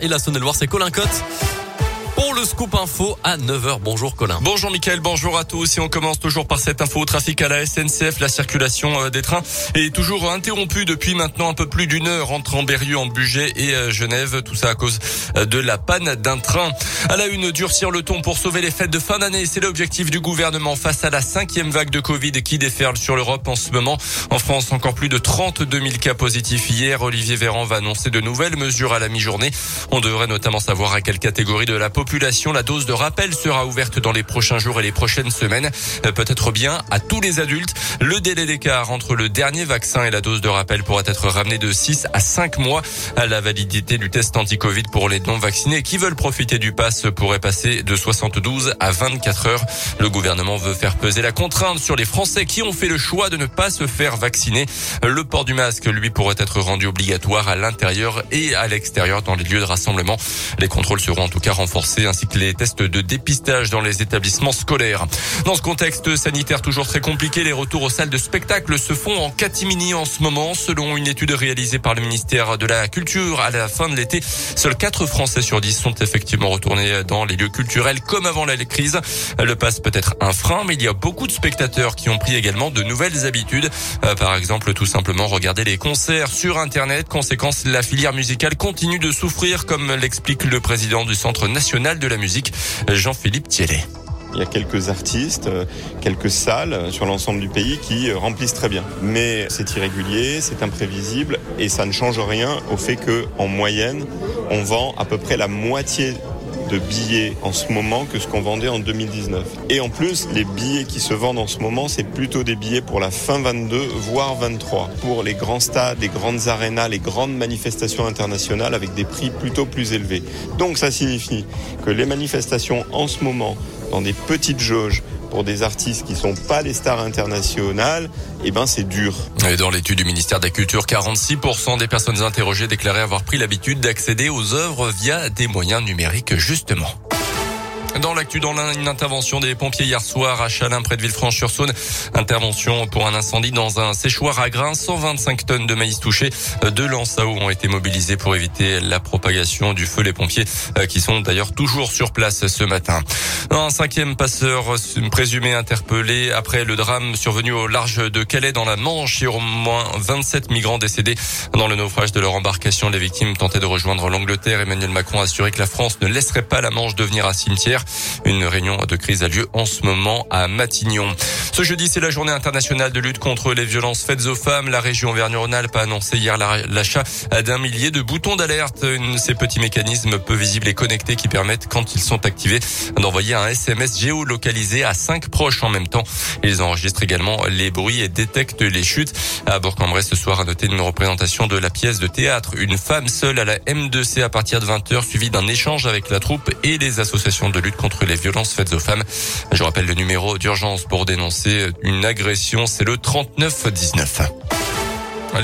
et la Saône-et-Loire, c'est Colin Cotte pour le scoop info à 9h. Bonjour Colin. Bonjour Mickaël, bonjour à tous. Et on commence toujours par cette info trafic à la SNCF. La circulation euh, des trains est toujours interrompue depuis maintenant un peu plus d'une heure entre Amberieu, en et euh, Genève. Tout ça à cause euh, de la panne d'un train. À la une, durcir le ton pour sauver les fêtes de fin d'année. C'est l'objectif du gouvernement face à la cinquième vague de Covid qui déferle sur l'Europe en ce moment. En France, encore plus de 32 000 cas positifs hier. Olivier Véran va annoncer de nouvelles mesures à la mi-journée. On devrait notamment savoir à quelle catégorie de la population La dose de rappel sera ouverte dans les prochains jours et les prochaines semaines. Euh, peut-être bien à tous les adultes. Le délai d'écart entre le dernier vaccin et la dose de rappel pourra être ramené de 6 à 5 mois. La validité du test anti-Covid pour les non-vaccinés qui veulent profiter du pass pourrait passer de 72 à 24 heures. Le gouvernement veut faire peser la contrainte sur les Français qui ont fait le choix de ne pas se faire vacciner. Le port du masque, lui, pourrait être rendu obligatoire à l'intérieur et à l'extérieur dans les lieux de rassemblement. Les contrôles seront en tout cas renforcés ainsi que les tests de dépistage dans les établissements scolaires. Dans ce contexte sanitaire toujours très compliqué, les retours aux salles de spectacle se font en catimini en ce moment. Selon une étude réalisée par le ministère de la Culture à la fin de l'été, seuls 4 Français sur 10 sont effectivement retournés dans les lieux culturels comme avant la crise. Le passe peut être un frein, mais il y a beaucoup de spectateurs qui ont pris également de nouvelles habitudes. Euh, par exemple, tout simplement regarder les concerts sur Internet. Conséquence, la filière musicale continue de souffrir, comme l'explique le président du Centre national de la musique, Jean-Philippe Thielet. Il y a quelques artistes, euh, quelques salles sur l'ensemble du pays qui euh, remplissent très bien. Mais c'est irrégulier, c'est imprévisible et ça ne change rien au fait que, en moyenne, on vend à peu près la moitié de billets en ce moment que ce qu'on vendait en 2019. Et en plus, les billets qui se vendent en ce moment, c'est plutôt des billets pour la fin 22, voire 23. Pour les grands stades, les grandes arénas, les grandes manifestations internationales avec des prix plutôt plus élevés. Donc ça signifie que les manifestations en ce moment, dans des petites jauges, pour des artistes qui sont pas les stars internationales, eh ben c'est dur. Et dans l'étude du ministère de la Culture, 46% des personnes interrogées déclaraient avoir pris l'habitude d'accéder aux œuvres via des moyens numériques justement. Dans l'actu, dans une intervention des pompiers hier soir à Chalin, près de Villefranche-sur-Saône. Intervention pour un incendie dans un séchoir à grains. 125 tonnes de maïs touchés. Deux lances à eau ont été mobilisées pour éviter la propagation du feu. Les pompiers euh, qui sont d'ailleurs toujours sur place ce matin. Un cinquième passeur présumé interpellé après le drame survenu au large de Calais dans la Manche. Y a au moins 27 migrants décédés dans le naufrage de leur embarcation. Les victimes tentaient de rejoindre l'Angleterre. Emmanuel Macron a assuré que la France ne laisserait pas la Manche devenir un cimetière. Une réunion de crise a lieu en ce moment à Matignon. Ce jeudi, c'est la journée internationale de lutte contre les violences faites aux femmes. La région Auvergne-Rhône-Alpes a annoncé hier l'achat d'un millier de boutons d'alerte. Ces petits mécanismes peu visibles et connectés qui permettent, quand ils sont activés, d'envoyer un SMS géolocalisé à cinq proches en même temps. Ils enregistrent également les bruits et détectent les chutes. À Bourg-en-Bresse, ce soir, à noter une représentation de la pièce de théâtre. Une femme seule à la M2C à partir de 20h, suivie d'un échange avec la troupe et les associations de lutte contre les violences faites aux femmes. Je rappelle le numéro d'urgence pour dénoncer une agression, c'est le 3919.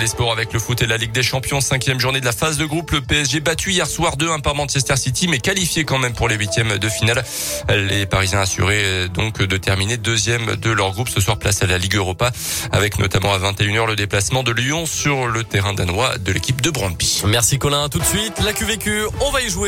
Les sports avec le foot et la Ligue des Champions, cinquième journée de la phase de groupe. Le PSG battu hier soir 2-1 par Manchester City, mais qualifié quand même pour les huitièmes de finale. Les Parisiens assurés donc de terminer deuxième de leur groupe ce soir place à la Ligue Europa, avec notamment à 21h le déplacement de Lyon sur le terrain danois de l'équipe de Brandby. Merci Colin. Tout de suite, la QVQ, on va y jouer.